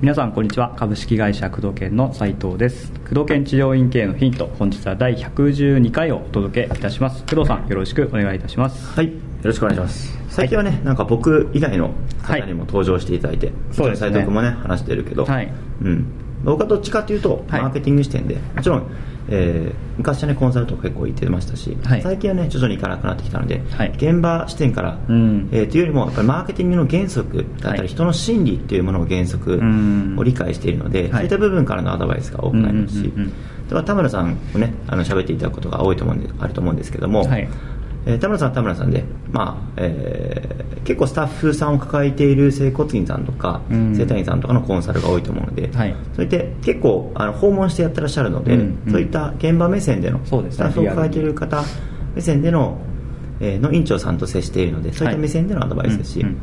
皆さんこんにちは。株式会社工藤研の斉藤です。工藤研治療院系のヒント。本日は第112回をお届けいたします。工藤さんよろしくお願いいたします。はい。よろしくお願いします。最近はね、なんか僕以外の方にも登場していただいて、そうですね。斉藤君もね話してるけど、はい。うん、僕はどっちかというとはい。マーケティング視点で、もちろん、えー昔はねコンサルとか結構行ってましたし、はい。最近はね徐々に行かなくなってきたので、はい。現場視点から、うん。えーというよりもやっぱりマーケティングの原則だったはい。り、人の心理っていうものの原則うん。を理解しているので、はい。そういった部分からのアドバイスが多くなりますし、うんうんうんうん。では田村さんをねあの喋っていただくことが多いと思うんであると思うんですけども、はいえー田村さんは田村さんで、まあえー結構スタッフさんを抱えている整骨院さんとか、うん。整体院さんとかのコンサルが多いと思うので、はい。そういって結構あの訪問してやってらっしゃるので、うんうん。そういった現場目線でのそうですね。スタッフを抱えている方目線での,、えーの院長さんと接しているのでそういった目線でのアドバイスですし、うんうん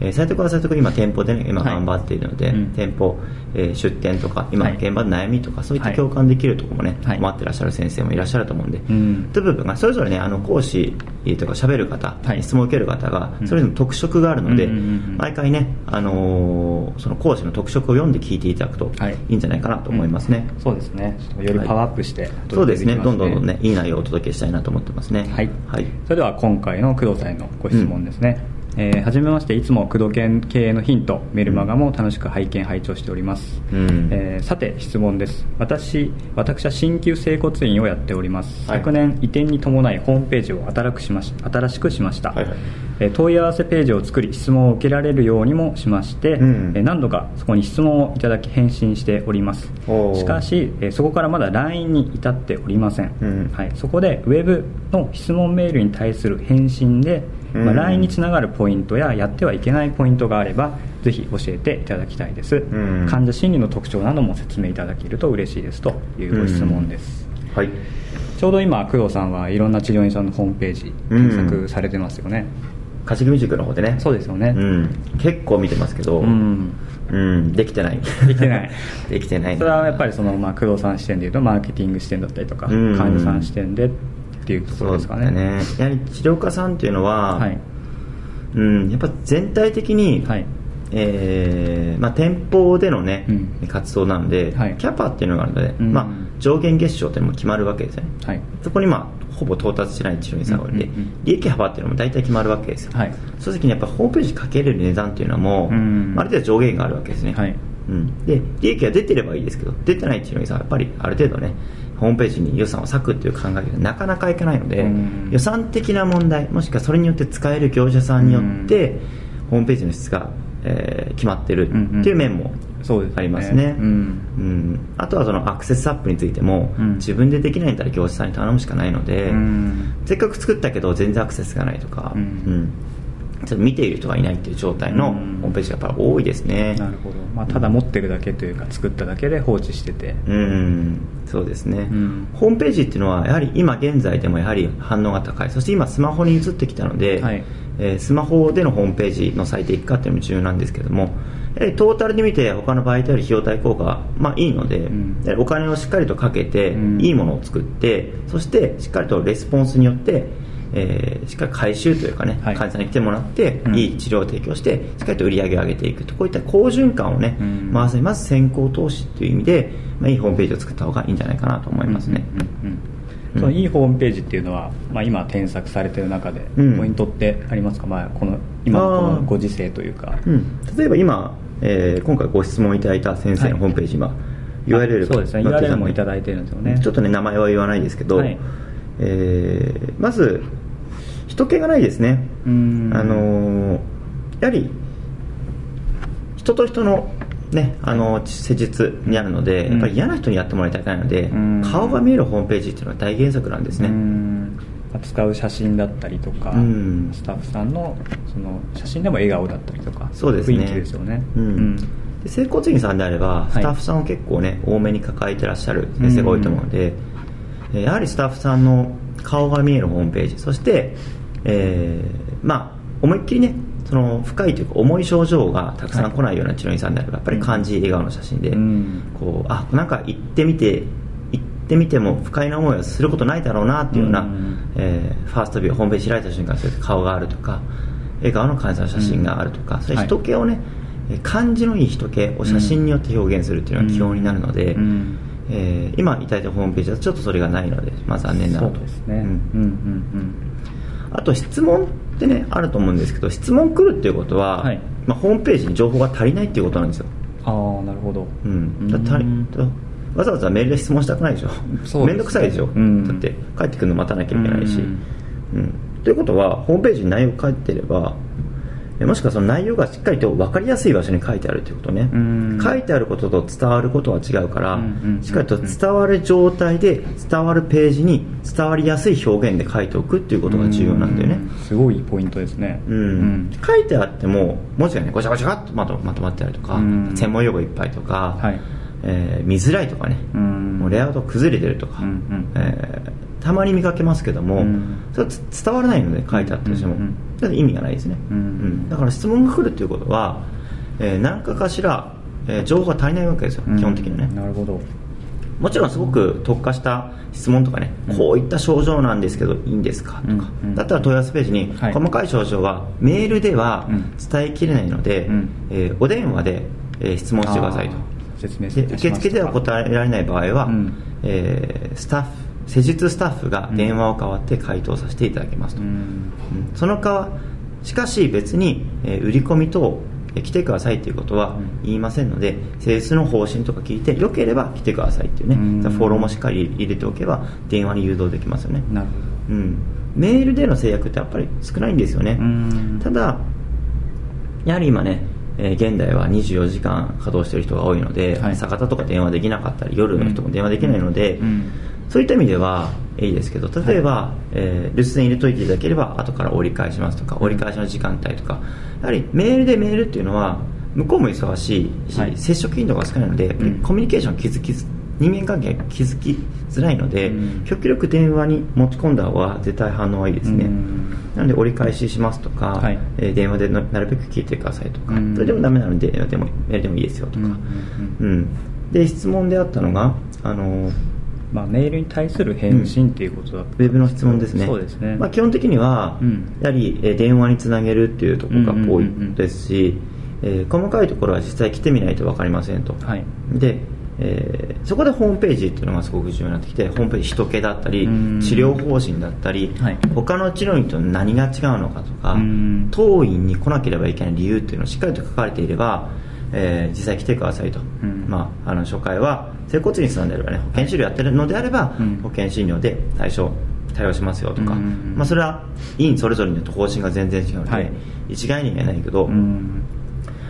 えー斉藤君は斉藤君今店舗でね今はい。頑張っているので、うん。店舗、えー出店とか今はい。現場で悩みとかそういったはい。共感できるところもね、はい。待ってらっしゃる先生もいらっしゃると思うんで、うん。という部分がそれぞれねあの講師とか喋る方、はい。質問を受ける方がうん。それぞれの特色があるので、うんうんうん。うん毎回ね、あのーその講師の特色を読んで聞いていただくとはい。いいんじゃないかなと思いますね、そうですね。よりパワーアップして、そうですね。おどんどんどんね。いい内容をお届けしたいなと思ってますね。はい、はい、それでは今回の工藤さんへのご質問ですね、えーはじめましていつも工藤研経営のヒントメルマガも楽しく拝見拝聴しております、うん。えーさて質問です。私私は鍼灸整骨院をやっております、はい。昨年移転に伴いホームページを新くしまし新しくしました、はいはい。えー問い合わせページを作り質問を受けられるようにもしまして、うん。えー何度かそこに質問をいただき返信しております。しかし、えーそこからまだ LINE に至っておりません、うん。はい、そこでウェブの質問メールに対する返信で、まあ、うん LINE につながるポイントややってはいけないポイントがあればぜひ教えていただきたいです、ん。患者心理の特徴なども説明いただけると嬉しいですというご質問です、はい。ちょうど今工藤さんはいろんな治療院さんのホームページ検索されてますよね、勝ち組塾の方でね。そうですよね。うん、結構見てますけど、うん。うん。できてない。できてない。できてない。それはやっぱりその、まあ、工藤さん視点でいうとマーケティング視点だったりとか、うん。患者さん視点でっていうところですかね。ね。やはり治療家さんっていうのは、はい。うん、やっぱ全体的に、はい。えーまあ、店舗でのね、うん。活動なので、はい。キャパっていうのがあるので、うん。まあ、上限月賞っていうのも決まるわけですよね。はい。そこに、まあ、ほぼ到達しない治療院さんがおりで、うんうんうん。利益幅っていうのも大体決まるわけですよ、はい。そういう時にやっぱホームページかけれる値段っていうのはもう、うん。ある程度上限があるわけですね、はい。うん、で利益が出てればいいですけど出てない治療院さんはやっぱりある程度ねホームページに予算を割くっていう考えがなかなかいかないので、うん。予算的な問題もしくはそれによって使える業者さんによって、ホームページの質が、えー決まってるっていう面もありますね、うん。うん。あとはそのアクセスアップについても、うん。自分でできないんだったら業者さんに頼むしかないので、うん。せっかく作ったけど全然アクセスがないとか、うん。うんちょっと見ている人がいないっていう状態のホうん。ームページがやっぱり多いですね、なるほど、まあ、ただ持ってるだけというか作っただけで放置してて。うん。そうですね、ん。ホームページっていうのはやはり今現在でもやはり反応が高い。そして今スマホに移ってきたので、はい。えースマホでのホームページの最適化っていうのも重要なんですけどもやはりトータルで見て他の場合とより費用対効果が、まあ、いいので、ん。やはりお金をしっかりとかけて、うん。いいものを作ってそしてしっかりとレスポンスによってえーしっかり回収というかね、はい。患者さんに来てもらって、うん。いい治療を提供してしっかりと売り上げを上げていくとこういった好循環をね、うん。回すにまず先行投資という意味で、まあ、いいホームページを作った方がいいんじゃないかなと思いますね、うんうんうんそのいいホームページっていうのは、まあ、今添削されてる中でうん。ポイントってありますか、まあ、この今のこのご時世というか。うん、例えば今、えー今回ご質問いただいた先生のホームページ、今 URL そうですね。もいただいてるんですよね。ちょっとね名前は言わないですけど、はいえーまず人気がないですね。うん。あのーやはり人と人のね、あの施術にあるので、うん。やっぱり嫌な人にやってもらいたくないので、うん。顔が見えるホームページっていうのは大原則なんですね、うん。使う写真だったりとか、うん。スタッフさんのその写真でも笑顔だったりとかそうですね。雰囲気ですよね、うん。で整骨院さんであればい。スタッフさんを結構ね、多めに抱えてらっしゃる先生が多いと思うので、えーやはりスタッフさんの顔が見えるホームページそして、えーまあ思いっきりねその深いというか重い症状がたくさん来ないような治療院さんであればやっぱり感じいい笑顔の写真で、うん。こうあなんか行ってみて行っってみても不快な思いはすることないだろうなっていうような、うん。えーファーストビューホームページ開いた瞬間そうやって顔があるとか笑顔の患者さんの写真があるとか、それ人気をね、えー感じのいい人気を写真によって表現するっていうのが基本になるので、うんえー今いただいたホームページだとちょっとそれがないので、まあ、残念なのそうですね、ううんんうん。あと質問ってねあると思うんですけど質問来るっていうことは、はい。まあ、ホームページに情報が足りないっていうことなんですよ、うんああなるほど。うん、だ足りわざわざメールで質問したくないでしょ。面倒くさいでしょ、うん。だって帰ってくるの待たなきゃいけないし、うん。うん。ということはホームページに内容書いてればえもしくはその内容がしっかりと分かりやすい場所に書いてあるということね、うん。書いてあることと伝わることは違うから、しっかりと伝わる状態で伝わるページに伝わりやすい表現で書いておくっていうことが重要なんだよね、うすごいポイントですね。うん。書いてあっても文字がねごちゃごちゃっとまとまとまってあるとか、うん。専門用語いっぱいとか、はい。えー見づらいとかね、うん。もうレイアウト崩れてるとか、うんうん。えーたまに見かけますけども、うん。それ伝わらないので書いてあったとしても、うんうんだ意味がないですね、うん。だから質問が来るっていうことは、えー何かかしら、えー情報が足りないわけですよ、基本的にね。うんなるほど。もちろんすごく特化した質問とかね、うん。こういった症状なんですけどいいんですかとか、うん。うん。だったら問い合わせページに、はい。細かい症状はメールではうん。伝えきれないので、うん。えーお電話で、えー質問してくださいと。説明します受付では答えられない場合は、うん。えースタッフ施術スタッフが電話を代わって回答させていただきますと、うん。うん。その代わしかし別に、えー売り込みとえー来てくださいということはうん。言いませんので、施術の方針とか聞いてよければ来てくださいっていうね、うん。フォローもしっかり入れておけば電話に誘導できますよね、なるほうん、メールでの制約ってやっぱり少ないんですよね、どうん。ただやはり今ね、えー現代は24時間稼働している人が多いので、はい。朝方とか電話できなかったり夜の人も電話できないので、うんそういった意味ではいいですけど例えば、えー留守電入れといていただければ後から折り返しますとか折り返しの時間帯とかやはりメールでメールっていうのは向こうも忙しいし、はい。接触頻度が少ないので、うん。コミュニケーション気づきず人間関係が気づきづらいので、うん。極力電話に持ち込んだ方が絶対反応はいいですね、うん。なので折り返ししますとか、はい。えー電話でななるべく聞いてくださいとか、うんそれでもダメなので電話でもメールでもいいですよとか、うんうんで質問であったのがあのまあ、メールに対する返信っていうことだウェブの質問ですねそうですね、まあ、基本的には、うん。やはり、えー電話につなげるっていうところが多いうんうんうんうん。ですし、えー細かいところは実際来てみないと分かりませんと、はい。で、えーそこでホームページっていうのがすごく重要になってきてホームページ人気だったりうん治療方針だったり、はい他の治療院と何が違うのかとかうん当院に来なければいけない理由っていうのをしっかりと書かれていれば、えー実際来てくださいと、ん。まあ、あの初回は整骨院さんであればね保険治療やってるのであれば、うん。保険診療で対象対応しますよとか、うんまあ、それは院それぞれによって方針が全然違うので、はい。一概には言えないけど、うん。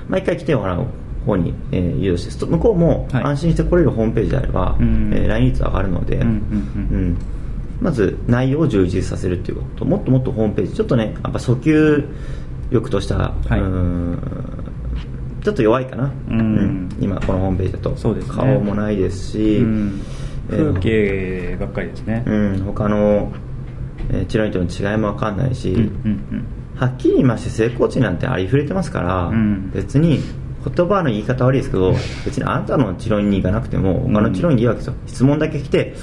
毎回来てもらう方に、えー誘導して向こうもはい。安心して来れるホームページであれば、うん。えー LINE 率上がるので、うんまず内容を充実させるっていうこと。もっともっとホームページちょっとねやっぱ訴求力とした、はい。うーんちょっと弱いかな、うん。今このホームページだと。そうですね。顔もないですし、風景ばっかりですね。うん、他の、えー治療院との違いも分かんないし、うんうんはっきり言いまして整骨院なんてありふれてますから、うん。別に言葉の言い方悪いですけど別にあなたの治療院に行かなくても他の治療院でいいわけですよ、質問だけ来てうで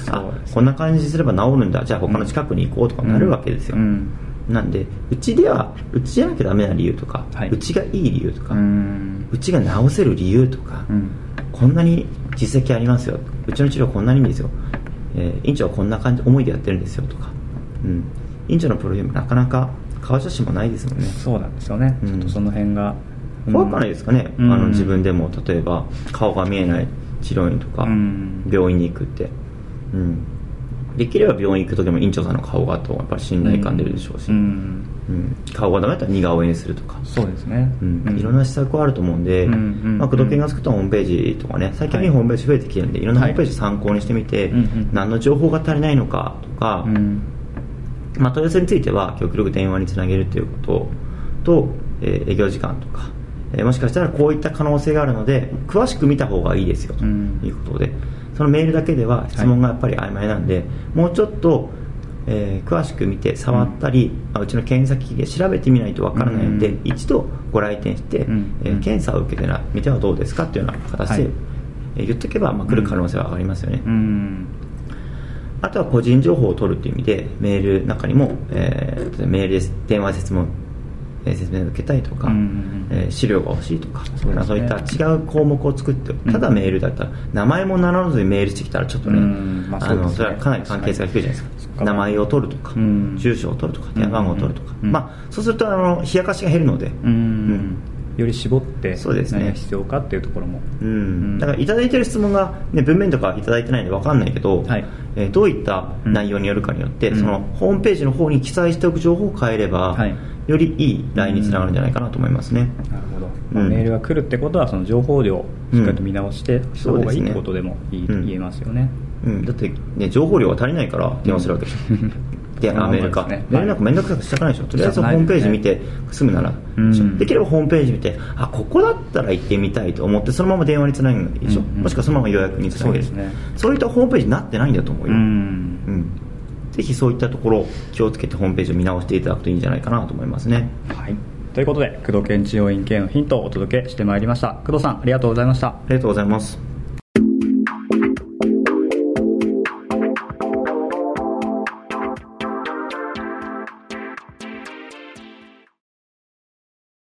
すこんな感じすれば治るんだ。じゃあ他の近くに行こうとかなるわけですよ、うん。なんでうちではうちじゃなきゃダメな理由とか、はい。うちがいい理由とか、ううんちが治せる理由とか、うん。こんなに実績ありますよ。うちの治療こんなにいいんですよ、えー院長はこんな感じ思いでやってるんですよとか、うん、院長のプロフィールもなかなか顔写真もないですもんね。そうなんですよね、うん。ちょっとその辺が怖くないですかね、うん。あの自分でも例えば顔が見えない治療院とか、うん。病院に行くって、うん、できれば病院行く時も院長さんの顔がとやっぱり信頼感出るでしょうし、ううん。ん顔がダメだったら似顔絵にするとか、そうですね、うん。いろんな施策はあると思うんで、まあ、工藤研が作ったホームページとかね最近はいホームページ増えてきてるんで、い、ろんなホームページ参考にしてみて、何の情報が足りないのかとか、うん。まあ、問い合わせについては極力電話につなげるということと、えー営業時間とか、えーもしかしたらこういった可能性があるので詳しく見た方がいいですよとうんいうことで、そのメールだけでは質問がやっぱり曖昧なんで、もうちょっと、えー詳しく見て触ったり、まあ、うちの検査機器で調べてみないとわからないので、うん。一度ご来店して、うん。えー検査を受けてなみてはどうですかというような形で、はい。えー言っとけば、まあ、来る可能性は上がりますよね、うん。あとは個人情報を取るという意味でメールの中にも、えーメールです電話で説問えー説明を受けたいとか、えー資料が欲しいとかそうね。まあそういった違う項目を作ってただメールだったら名前も名乗らずにメールしてきたらちょっとね、うんまああのそれはかなり関係性が低いじゃないですか。か。名前を取るとか、うん。住所を取るとか電話番号を取るとか、うん。まあ、そうするとあの冷やかしが減るので、うんより絞ってそうですね。何が必要かっていうところも。うん、だからいただいてる質問が、ね、文面とかいただいてないんで分かんないけど、はい。えーどういった内容によるかによって、うん。そのホームページの方に記載しておく情報を変えれば、はいよりいい LINE につながるんじゃないかなと思いますね、なるほど、まあうんメールが来るってことはその情報量をしっかりと見直してした方がいいそうですねってことでもいいうん言えますよね、うん、だって、ね、情報量が足りないから電話するわけでしょ、であメールか、ねメールなんか面倒くさくしたくないでしょ、とりあえずホームページ見て済むなら、うんできればホームページ見てあここだったら行ってみたいと思ってそのまま電話につなげるでしょ、もしくはそのまま予約につなげる。そうですね。そういったホームページになってないんだと思うよ、うん。うんぜひそういったところ気をつけてホームページを見直していただくといいんじゃないかなと思いますね。はい。ということで工藤県治療院系のヒントをお届けしてまいりました。工藤さんありがとうございました。ありがとうございます